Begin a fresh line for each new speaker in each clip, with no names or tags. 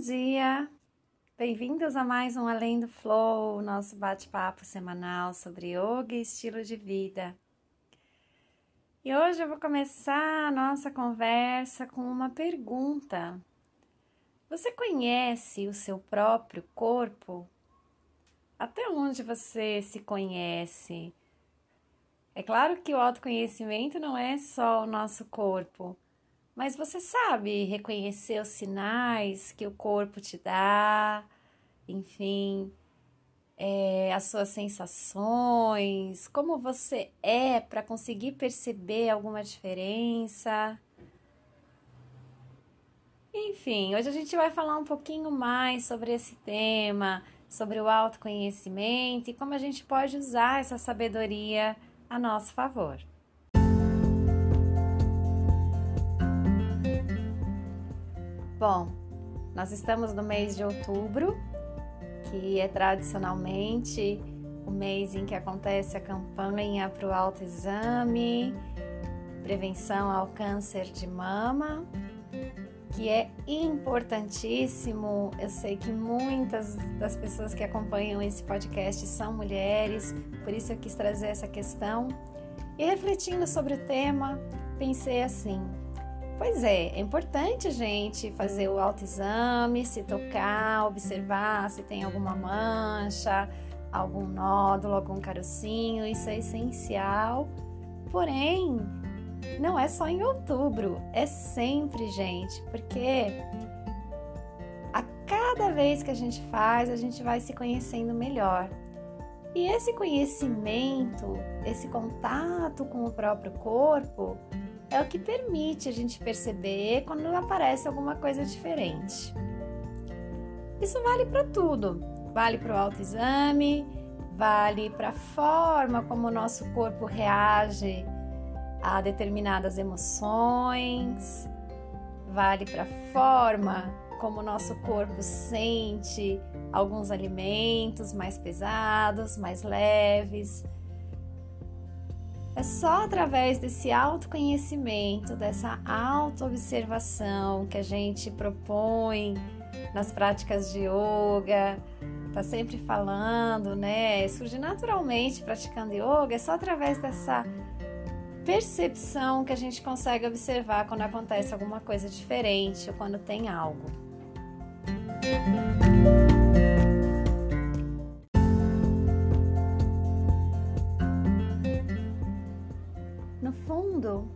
dia! Bem-vindos a mais um Além do Flow, nosso bate-papo semanal sobre yoga e estilo de vida. E hoje eu vou começar a nossa conversa com uma pergunta. Você conhece o seu próprio corpo? Até onde você se conhece? É claro que o autoconhecimento não é só o nosso corpo mas você sabe reconhecer os sinais que o corpo te dá, enfim, é, as suas sensações, como você é para conseguir perceber alguma diferença. Enfim, hoje a gente vai falar um pouquinho mais sobre esse tema, sobre o autoconhecimento e como a gente pode usar essa sabedoria a nosso favor. Bom, nós estamos no mês de outubro, que é tradicionalmente o mês em que acontece a campanha para o autoexame, prevenção ao câncer de mama, que é importantíssimo. Eu sei que muitas das pessoas que acompanham esse podcast são mulheres, por isso eu quis trazer essa questão. E refletindo sobre o tema, pensei assim: Pois é, é importante a gente fazer o autoexame, se tocar, observar se tem alguma mancha, algum nódulo, algum carocinho, isso é essencial. Porém, não é só em outubro, é sempre, gente, porque a cada vez que a gente faz, a gente vai se conhecendo melhor. E esse conhecimento, esse contato com o próprio corpo, é o que permite a gente perceber quando aparece alguma coisa diferente. Isso vale para tudo. Vale para o autoexame, vale para a forma como o nosso corpo reage a determinadas emoções, vale para a forma como o nosso corpo sente alguns alimentos mais pesados, mais leves é só através desse autoconhecimento, dessa autoobservação que a gente propõe nas práticas de yoga, tá sempre falando, né? Surge naturalmente praticando yoga, é só através dessa percepção que a gente consegue observar quando acontece alguma coisa diferente ou quando tem algo. Fundo,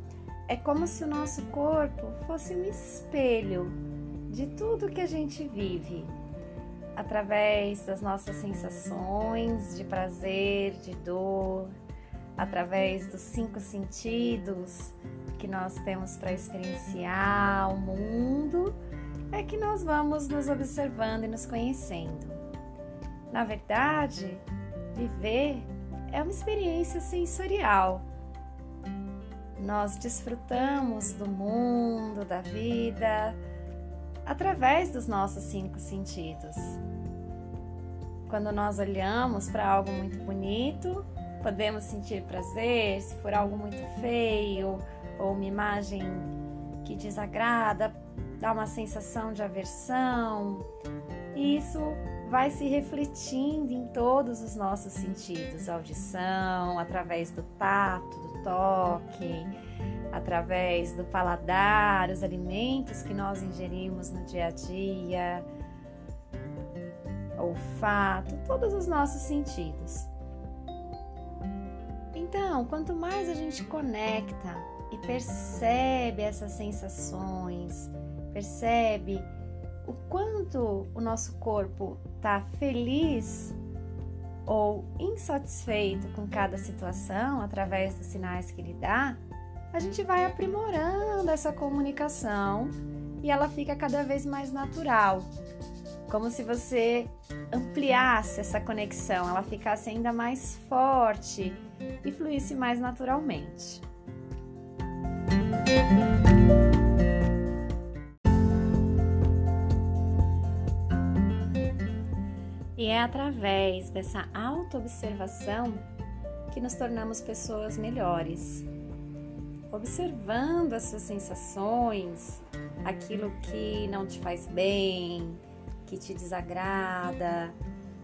é como se o nosso corpo fosse um espelho de tudo que a gente vive, através das nossas sensações de prazer, de dor, através dos cinco sentidos que nós temos para experienciar o mundo, é que nós vamos nos observando e nos conhecendo. Na verdade, viver é uma experiência sensorial nós desfrutamos do mundo, da vida, através dos nossos cinco sentidos. Quando nós olhamos para algo muito bonito, podemos sentir prazer, se for algo muito feio ou uma imagem que desagrada, dá uma sensação de aversão. Isso vai se refletindo em todos os nossos sentidos, audição, através do tato, do toque, através do paladar, os alimentos que nós ingerimos no dia a dia, olfato, todos os nossos sentidos. Então, quanto mais a gente conecta e percebe essas sensações, percebe o quanto o nosso corpo está feliz ou insatisfeito com cada situação através dos sinais que ele dá, a gente vai aprimorando essa comunicação e ela fica cada vez mais natural. Como se você ampliasse essa conexão, ela ficasse ainda mais forte e fluísse mais naturalmente. E é através dessa autoobservação que nos tornamos pessoas melhores. Observando as suas sensações, aquilo que não te faz bem, que te desagrada,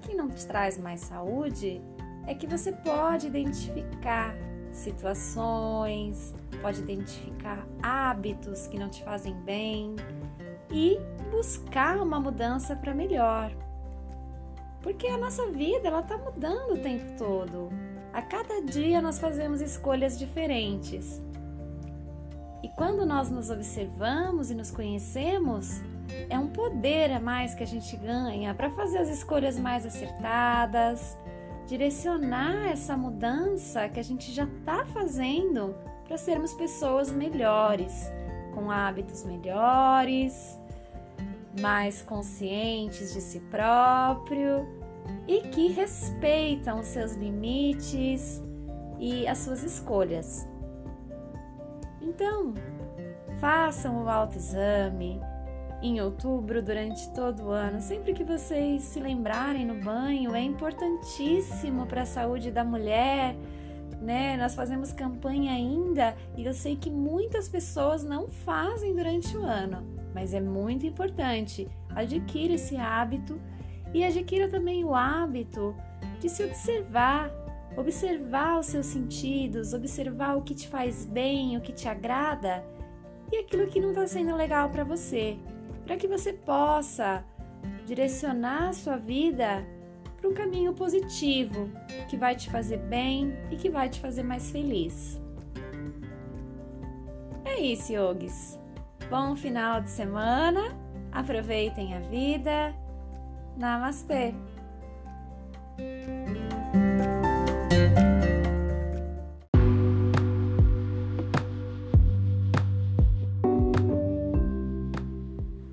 que não te traz mais saúde, é que você pode identificar situações, pode identificar hábitos que não te fazem bem e buscar uma mudança para melhor. Porque a nossa vida ela está mudando o tempo todo. A cada dia nós fazemos escolhas diferentes. E quando nós nos observamos e nos conhecemos, é um poder a mais que a gente ganha para fazer as escolhas mais acertadas, direcionar essa mudança que a gente já está fazendo para sermos pessoas melhores, com hábitos melhores, mais conscientes de si próprio e que respeitam seus limites e as suas escolhas. Então, façam o autoexame em outubro durante todo o ano. Sempre que vocês se lembrarem no banho, é importantíssimo para a saúde da mulher. Né? Nós fazemos campanha ainda e eu sei que muitas pessoas não fazem durante o ano, mas é muito importante. Adquira esse hábito e adquira também o hábito de se observar, observar os seus sentidos, observar o que te faz bem, o que te agrada e aquilo que não está sendo legal para você, para que você possa direcionar a sua vida para um caminho positivo que vai te fazer bem e que vai te fazer mais feliz. É isso, yogis. Bom final de semana, aproveitem a vida Namastê!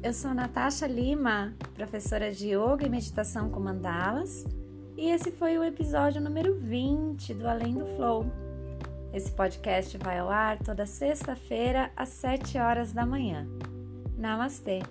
Eu sou Natasha Lima, professora de Yoga e Meditação com Mandalas, e esse foi o episódio número 20 do Além do Flow. Esse podcast vai ao ar toda sexta-feira às 7 horas da manhã. Namastê!